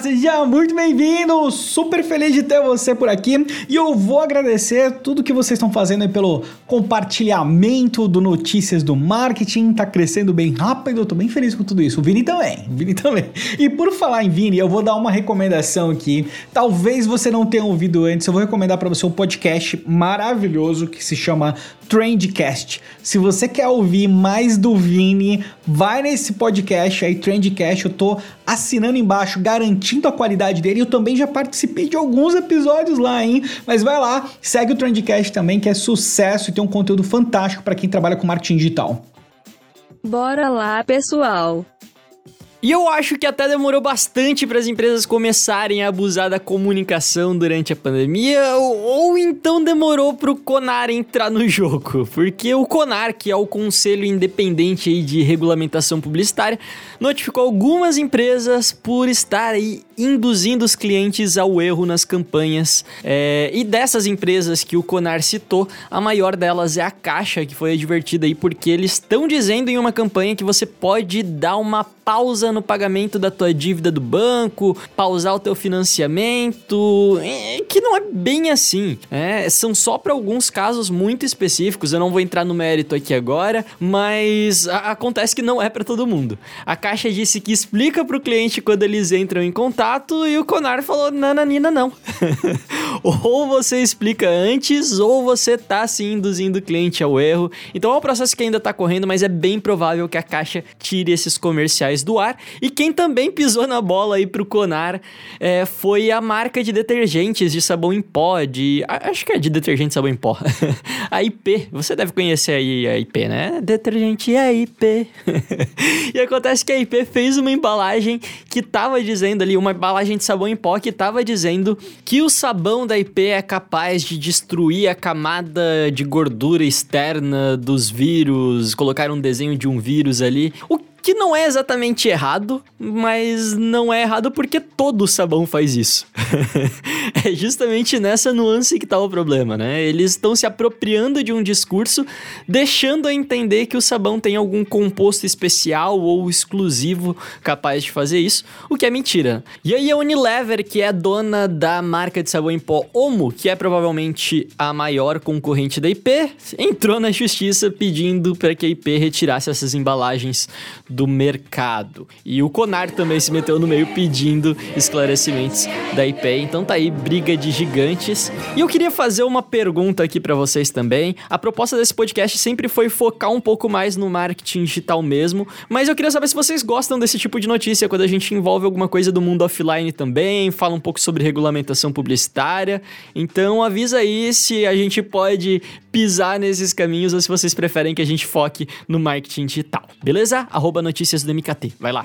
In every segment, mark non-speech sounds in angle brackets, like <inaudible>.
Seja muito bem-vindo! Super feliz de ter você por aqui e eu vou agradecer tudo que vocês estão fazendo pelo compartilhamento do Notícias do Marketing, tá crescendo bem rápido, eu tô bem feliz com tudo isso. O Vini também, o <laughs> Vini também. E por falar em Vini, eu vou dar uma recomendação aqui. Talvez você não tenha ouvido antes, eu vou recomendar para você um podcast maravilhoso que se chama Trendcast. Se você quer ouvir mais do Vini, vai nesse podcast aí, Trendcast. Eu tô assinando embaixo, garantindo a qualidade dele. Eu também já participei de alguns episódios lá, hein? Mas vai lá, segue o Trendcast também, que é sucesso e tem um conteúdo fantástico para quem trabalha com marketing digital. Bora lá, pessoal! E eu acho que até demorou bastante para as empresas começarem a abusar da comunicação durante a pandemia, ou, ou então demorou para o Conar entrar no jogo, porque o Conar, que é o Conselho Independente de Regulamentação Publicitária, notificou algumas empresas por estar aí induzindo os clientes ao erro nas campanhas. É, e dessas empresas que o Conar citou, a maior delas é a Caixa, que foi advertida aí porque eles estão dizendo em uma campanha que você pode dar uma pausa no pagamento da tua dívida do banco, pausar o teu financiamento, é, que não é bem assim. É, são só para alguns casos muito específicos. Eu não vou entrar no mérito aqui agora, mas a, acontece que não é para todo mundo. A Caixa disse que explica para o cliente quando eles entram em contato e o Conar falou: nananina, não. <laughs> ou você explica antes, ou você tá sim induzindo o cliente ao erro. Então é um processo que ainda tá correndo, mas é bem provável que a Caixa tire esses comerciais do ar. E quem também pisou na bola aí pro Conar é, foi a marca de detergentes de sabão em pó, de. Acho que é de detergente de sabão em pó. <laughs> a IP. Você deve conhecer aí a IP, né? Detergente é IP. <laughs> e acontece que a IP fez uma embalagem que tava dizendo ali, uma embalagem de sabão em pó que tava dizendo que o sabão da IP é capaz de destruir a camada de gordura externa dos vírus, colocar um desenho de um vírus ali. O que não é exatamente errado, mas não é errado porque todo sabão faz isso. <laughs> é justamente nessa nuance que tá o problema, né? Eles estão se apropriando de um discurso, deixando a entender que o sabão tem algum composto especial ou exclusivo capaz de fazer isso, o que é mentira. E aí a Unilever, que é dona da marca de sabão em pó Omo, que é provavelmente a maior concorrente da IP, entrou na justiça pedindo para que a IP retirasse essas embalagens do mercado. E o Conar também se meteu no meio pedindo esclarecimentos da IP. Então tá aí, briga de gigantes. E eu queria fazer uma pergunta aqui para vocês também. A proposta desse podcast sempre foi focar um pouco mais no marketing digital mesmo, mas eu queria saber se vocês gostam desse tipo de notícia quando a gente envolve alguma coisa do mundo offline também, fala um pouco sobre regulamentação publicitária. Então avisa aí se a gente pode pisar nesses caminhos ou se vocês preferem que a gente foque no marketing digital. Beleza? Arroba notícias do MKT. Vai lá.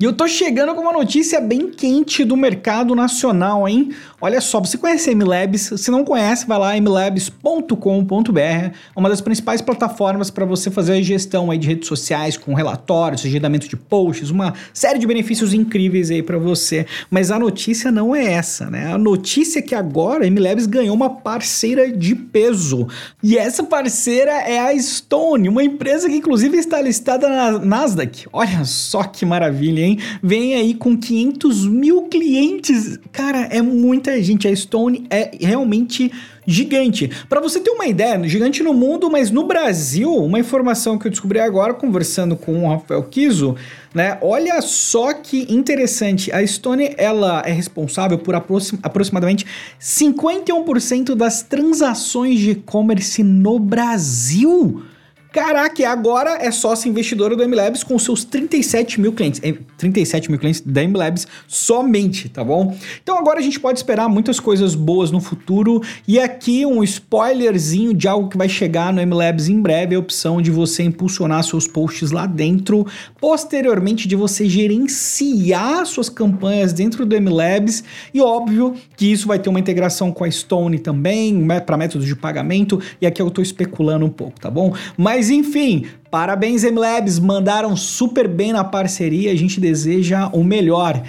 E eu tô chegando com uma notícia bem quente do mercado nacional, hein? Olha só, você conhece a MLabs? Se não conhece, vai lá mlabs.com.br, é uma das principais plataformas para você fazer a gestão aí de redes sociais com relatórios, agendamento de posts, uma série de benefícios incríveis aí para você. Mas a notícia não é essa, né? A notícia é que agora a MLabs ganhou uma parceira de peso. E essa parceira é a Stone, uma empresa que inclusive está listada na Nasdaq. Olha só que maravilha, hein? Vem aí com 500 mil clientes. Cara, é muita gente. A Stone é realmente gigante. Para você ter uma ideia, gigante no mundo, mas no Brasil, uma informação que eu descobri agora conversando com o Rafael Kiso, né? Olha só que interessante. A Stone, ela é responsável por aproxim aproximadamente 51% das transações de e-commerce no Brasil. Caraca, agora é sócia investidora do MLabs com seus 37 mil clientes. 37 mil clientes da MLabs somente, tá bom? Então agora a gente pode esperar muitas coisas boas no futuro e aqui um spoilerzinho de algo que vai chegar no MLabs em breve, a opção de você impulsionar seus posts lá dentro, posteriormente de você gerenciar suas campanhas dentro do MLabs e óbvio que isso vai ter uma integração com a Stone também, para métodos de pagamento, e aqui eu tô especulando um pouco, tá bom? Mas enfim, Parabéns, MLabs, mandaram super bem na parceria, a gente deseja o melhor.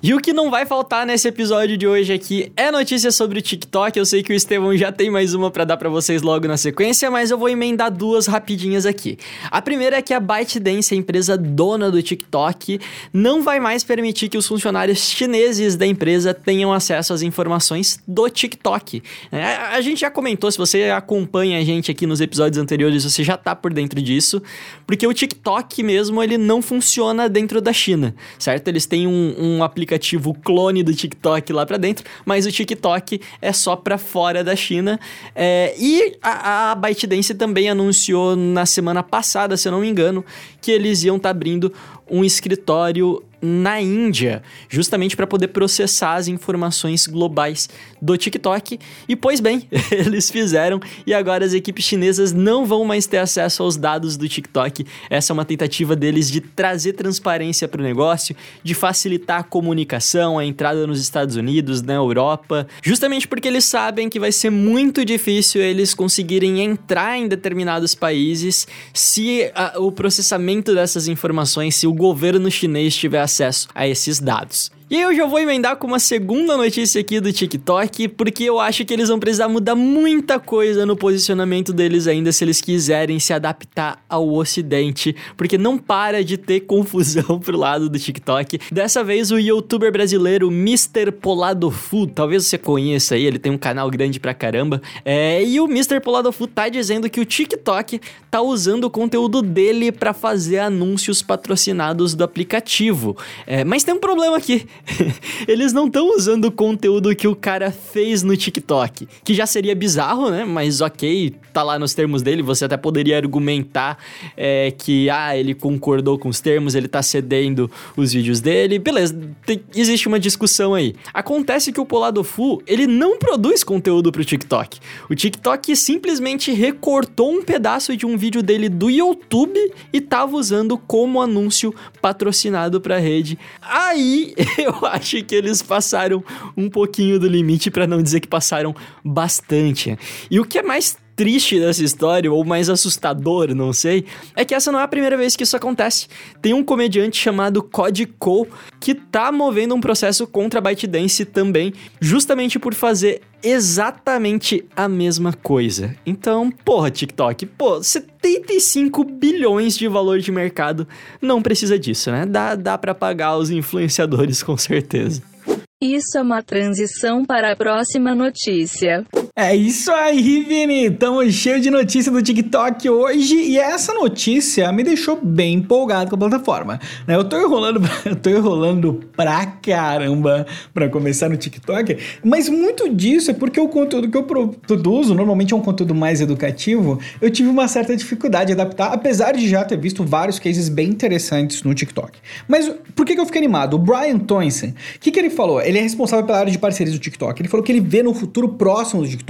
E o que não vai faltar nesse episódio de hoje aqui é notícia sobre o TikTok. Eu sei que o Estevão já tem mais uma para dar para vocês logo na sequência, mas eu vou emendar duas rapidinhas aqui. A primeira é que a ByteDance, a empresa dona do TikTok, não vai mais permitir que os funcionários chineses da empresa tenham acesso às informações do TikTok. É, a gente já comentou, se você acompanha a gente aqui nos episódios anteriores, você já tá por dentro disso, porque o TikTok mesmo ele não funciona dentro da China, certo? Eles têm um, um aplicativo aplicativo clone do TikTok lá para dentro, mas o TikTok é só para fora da China. É, e a, a ByteDance também anunciou na semana passada, se eu não me engano, que eles iam estar tá abrindo um escritório na Índia, justamente para poder processar as informações globais do TikTok. E pois bem, <laughs> eles fizeram e agora as equipes chinesas não vão mais ter acesso aos dados do TikTok. Essa é uma tentativa deles de trazer transparência para o negócio, de facilitar a comunicação, a entrada nos Estados Unidos, na Europa, justamente porque eles sabem que vai ser muito difícil eles conseguirem entrar em determinados países se a, o processamento dessas informações, se o governo chinês tiver acesso a esses dados. E eu já vou emendar com uma segunda notícia aqui do TikTok, porque eu acho que eles vão precisar mudar muita coisa no posicionamento deles ainda se eles quiserem se adaptar ao ocidente, porque não para de ter <laughs> confusão pro lado do TikTok. Dessa vez o youtuber brasileiro Mr. Polado Food, talvez você conheça aí, ele tem um canal grande pra caramba, é, e o Mr. Polado Food tá dizendo que o TikTok tá usando o conteúdo dele para fazer anúncios patrocinados do aplicativo. É, mas tem um problema aqui. <laughs> eles não estão usando o conteúdo que o cara fez no TikTok, que já seria bizarro, né? Mas ok, tá lá nos termos dele, você até poderia argumentar é, que, ah, ele concordou com os termos, ele tá cedendo os vídeos dele, beleza, tem, existe uma discussão aí. Acontece que o Poladofu, ele não produz conteúdo pro TikTok. O TikTok simplesmente recortou um pedaço de um vídeo dele do YouTube e tava usando como anúncio patrocinado pra rede. Aí, <laughs> eu <laughs> acho que eles passaram um pouquinho do limite, para não dizer que passaram bastante. E o que é mais triste dessa história, ou mais assustador, não sei, é que essa não é a primeira vez que isso acontece. Tem um comediante chamado Cody Cole que tá movendo um processo contra a ByteDance também, justamente por fazer exatamente a mesma coisa. Então, porra, TikTok, pô, 75 bilhões de valor de mercado, não precisa disso, né? Dá, dá para pagar os influenciadores <laughs> com certeza. Isso é uma transição para a próxima notícia. É isso aí, Vini! Estamos cheios de notícia do TikTok hoje e essa notícia me deixou bem empolgado com a plataforma. Né? Eu tô enrolando, <laughs> eu tô enrolando pra caramba pra começar no TikTok, mas muito disso é porque o conteúdo que eu produzo normalmente é um conteúdo mais educativo. Eu tive uma certa dificuldade de adaptar, apesar de já ter visto vários cases bem interessantes no TikTok. Mas por que, que eu fiquei animado? O Brian Toynson, o que, que ele falou? Ele é responsável pela área de parcerias do TikTok. Ele falou que ele vê no futuro próximo do TikTok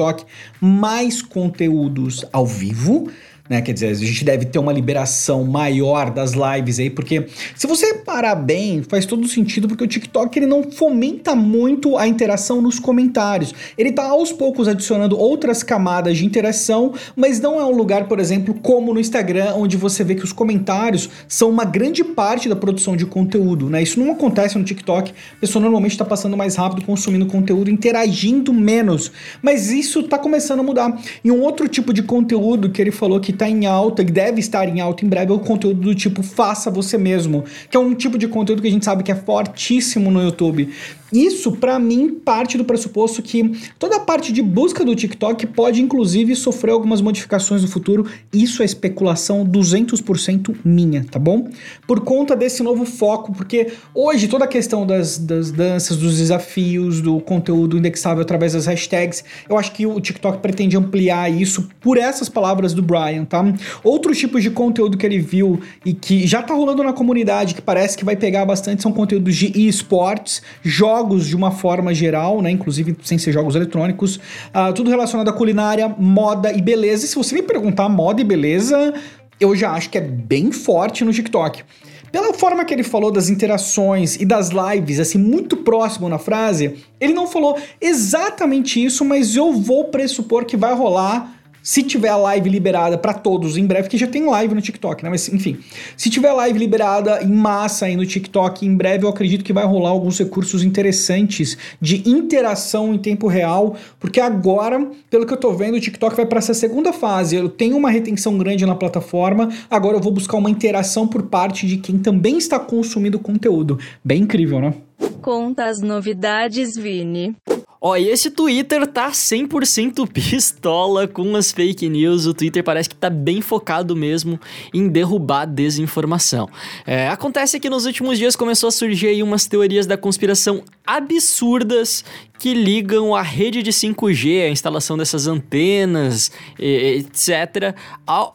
Mais conteúdos ao vivo né? Quer dizer, a gente deve ter uma liberação maior das lives aí, porque se você parar bem, faz todo sentido, porque o TikTok ele não fomenta muito a interação nos comentários. Ele tá aos poucos adicionando outras camadas de interação, mas não é um lugar, por exemplo, como no Instagram, onde você vê que os comentários são uma grande parte da produção de conteúdo, né? Isso não acontece no TikTok. A pessoa normalmente está passando mais rápido, consumindo conteúdo, interagindo menos. Mas isso tá começando a mudar. E um outro tipo de conteúdo que ele falou que está em alta, que deve estar em alta em breve, é o conteúdo do tipo faça você mesmo, que é um tipo de conteúdo que a gente sabe que é fortíssimo no YouTube. Isso, para mim, parte do pressuposto que toda a parte de busca do TikTok pode, inclusive, sofrer algumas modificações no futuro. Isso é especulação 200% minha, tá bom? Por conta desse novo foco, porque hoje toda a questão das, das danças, dos desafios, do conteúdo indexável através das hashtags, eu acho que o TikTok pretende ampliar isso por essas palavras do Brian, tá? Outros tipos de conteúdo que ele viu e que já tá rolando na comunidade, que parece que vai pegar bastante, são conteúdos de esportes, jogos de uma forma geral, né? Inclusive sem ser jogos eletrônicos, uh, tudo relacionado à culinária, moda e beleza. E se você me perguntar moda e beleza, eu já acho que é bem forte no TikTok. Pela forma que ele falou das interações e das lives, assim, muito próximo na frase, ele não falou exatamente isso, mas eu vou pressupor que vai rolar se tiver a live liberada para todos em breve, que já tem live no TikTok, né? Mas enfim, se tiver live liberada em massa aí no TikTok em breve, eu acredito que vai rolar alguns recursos interessantes de interação em tempo real, porque agora, pelo que eu tô vendo, o TikTok vai para essa segunda fase. Eu tenho uma retenção grande na plataforma, agora eu vou buscar uma interação por parte de quem também está consumindo conteúdo. Bem incrível, né? Conta as novidades, Vini. Ó, e esse Twitter tá 100% <laughs> pistola com as fake news. O Twitter parece que tá bem focado mesmo em derrubar desinformação. É, acontece que nos últimos dias começou a surgir aí umas teorias da conspiração absurdas que ligam a rede de 5G, a instalação dessas antenas, etc., ao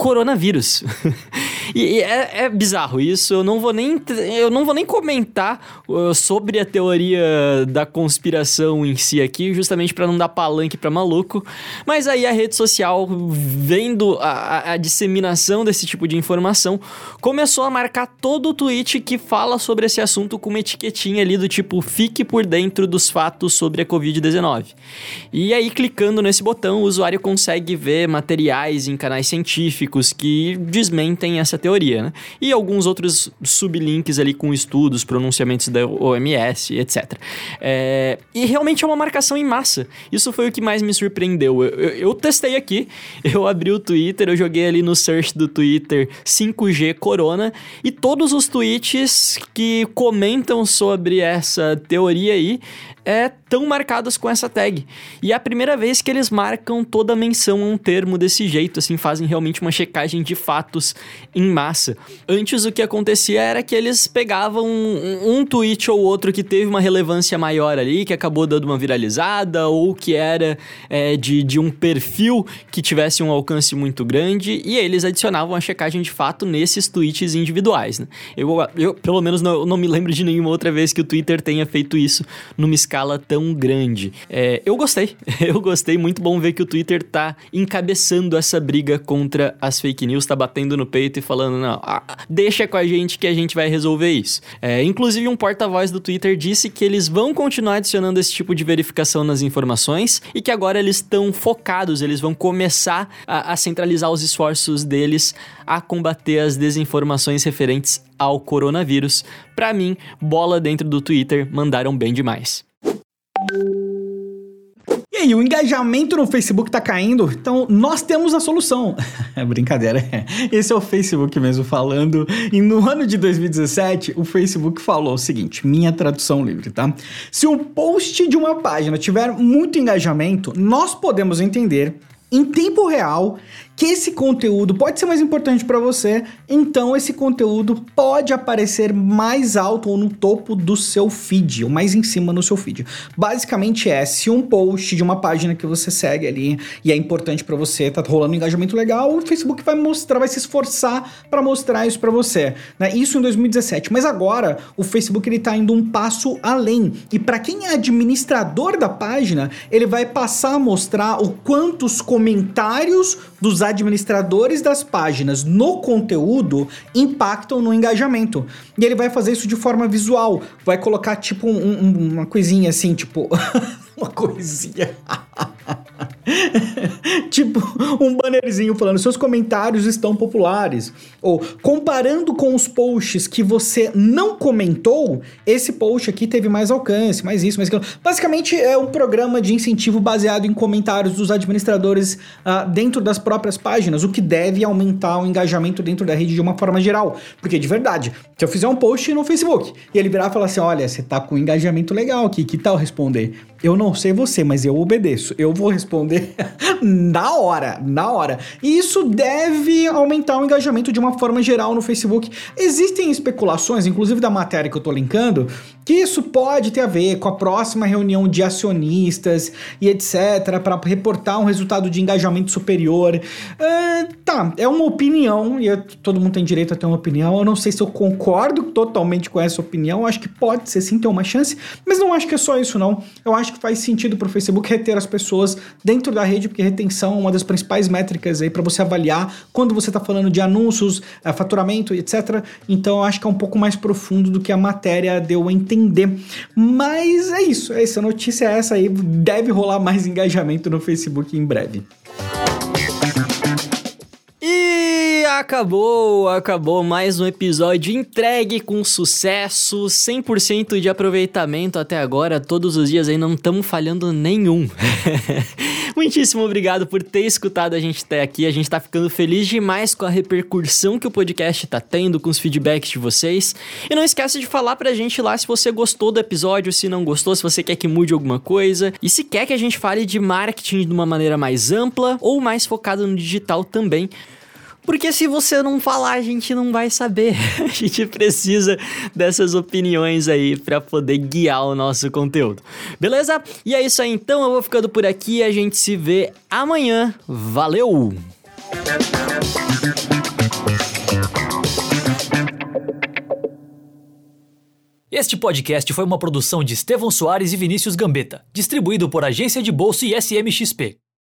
coronavírus. <laughs> e, é, é, bizarro isso. Eu não vou nem eu não vou nem comentar uh, sobre a teoria da conspiração em si aqui, justamente para não dar palanque para maluco. Mas aí a rede social, vendo a, a, disseminação desse tipo de informação, começou a marcar todo o tweet que fala sobre esse assunto com uma etiquetinha ali do tipo fique por dentro dos fatos sobre a Covid-19. E aí clicando nesse botão, o usuário consegue ver materiais em canais científicos que desmentem essa teoria, né? E alguns outros sublinks ali com estudos, pronunciamentos da OMS, etc. É, e realmente é uma marcação em massa. Isso foi o que mais me surpreendeu. Eu, eu, eu testei aqui, <laughs> eu abri o Twitter, eu joguei ali no search do Twitter 5G Corona e todos os tweets que comentam sobre essa teoria aí é, tão marcadas com essa tag. E é a primeira vez que eles marcam toda a menção a um termo desse jeito, assim, fazem realmente uma checagem de fatos em massa. Antes o que acontecia era que eles pegavam um, um tweet ou outro que teve uma relevância maior ali, que acabou dando uma viralizada, ou que era é, de, de um perfil que tivesse um alcance muito grande, e eles adicionavam a checagem de fato nesses tweets individuais, né? Eu, eu pelo menos, não, não me lembro de nenhuma outra vez que o Twitter tenha feito isso numa escala tão grande. É, eu gostei, <laughs> eu gostei, muito bom ver que o Twitter tá encabeçando essa briga contra as fake news, tá batendo no peito e falando, não, ah, deixa com a gente que a gente vai resolver isso. É, inclusive, um porta-voz do Twitter disse que eles vão continuar adicionando esse tipo de verificação nas informações e que agora eles estão focados, eles vão começar a, a centralizar os esforços deles a combater as desinformações referentes ao coronavírus. Para mim, bola dentro do Twitter mandaram bem demais. E aí, o engajamento no Facebook tá caindo, então nós temos a solução. <laughs> É brincadeira, esse é o Facebook mesmo falando. E no ano de 2017, o Facebook falou o seguinte: minha tradução livre, tá? Se um post de uma página tiver muito engajamento, nós podemos entender em tempo real que esse conteúdo pode ser mais importante para você, então esse conteúdo pode aparecer mais alto ou no topo do seu feed, ou mais em cima no seu feed. Basicamente é, se um post de uma página que você segue ali e é importante para você, tá rolando um engajamento legal, o Facebook vai mostrar, vai se esforçar para mostrar isso para você, né? Isso em 2017, mas agora o Facebook ele tá indo um passo além. E para quem é administrador da página, ele vai passar a mostrar o quantos comentários dos administradores das páginas no conteúdo impactam no engajamento. E ele vai fazer isso de forma visual. Vai colocar tipo um, um, uma coisinha assim, tipo. <laughs> uma coisinha. <laughs> tipo, um bannerzinho falando, seus comentários estão populares. Ou comparando com os posts que você não comentou, esse post aqui teve mais alcance, mais isso, mais aquilo. Basicamente é um programa de incentivo baseado em comentários dos administradores uh, dentro das próprias páginas, o que deve aumentar o engajamento dentro da rede de uma forma geral. Porque de verdade, se eu fizer um post no Facebook e ele virar e falar assim: olha, você tá com um engajamento legal aqui, que tal responder? Eu não sei você, mas eu obedeço. Eu vou responder <laughs> na hora, na hora. E isso deve aumentar o engajamento de uma forma geral no Facebook. Existem especulações, inclusive da matéria que eu tô linkando, que isso pode ter a ver com a próxima reunião de acionistas e etc, para reportar um resultado de engajamento superior. Uh, tá, é uma opinião e eu, todo mundo tem direito a ter uma opinião. Eu não sei se eu concordo totalmente com essa opinião. Eu acho que pode ser sim ter uma chance, mas não acho que é só isso não. Eu acho que faz sentido para o Facebook reter as pessoas dentro da rede, porque retenção é uma das principais métricas aí para você avaliar quando você está falando de anúncios, eh, faturamento, etc. Então eu acho que é um pouco mais profundo do que a matéria deu a entender. Mas é isso, essa notícia é essa aí. Deve rolar mais engajamento no Facebook em breve. Acabou, acabou mais um episódio entregue com sucesso, 100% de aproveitamento até agora, todos os dias aí não estamos falhando nenhum. <laughs> Muitíssimo obrigado por ter escutado a gente até aqui, a gente tá ficando feliz demais com a repercussão que o podcast tá tendo, com os feedbacks de vocês. E não esqueça de falar pra gente lá se você gostou do episódio, se não gostou, se você quer que mude alguma coisa, e se quer que a gente fale de marketing de uma maneira mais ampla ou mais focada no digital também. Porque se você não falar, a gente não vai saber. <laughs> A gente precisa dessas opiniões aí para poder guiar o nosso conteúdo. Beleza? E é isso aí então, eu vou ficando por aqui, a gente se vê amanhã. Valeu! Este podcast foi uma produção de Estevão Soares e Vinícius Gambetta, distribuído por Agência de Bolsa e SMXP.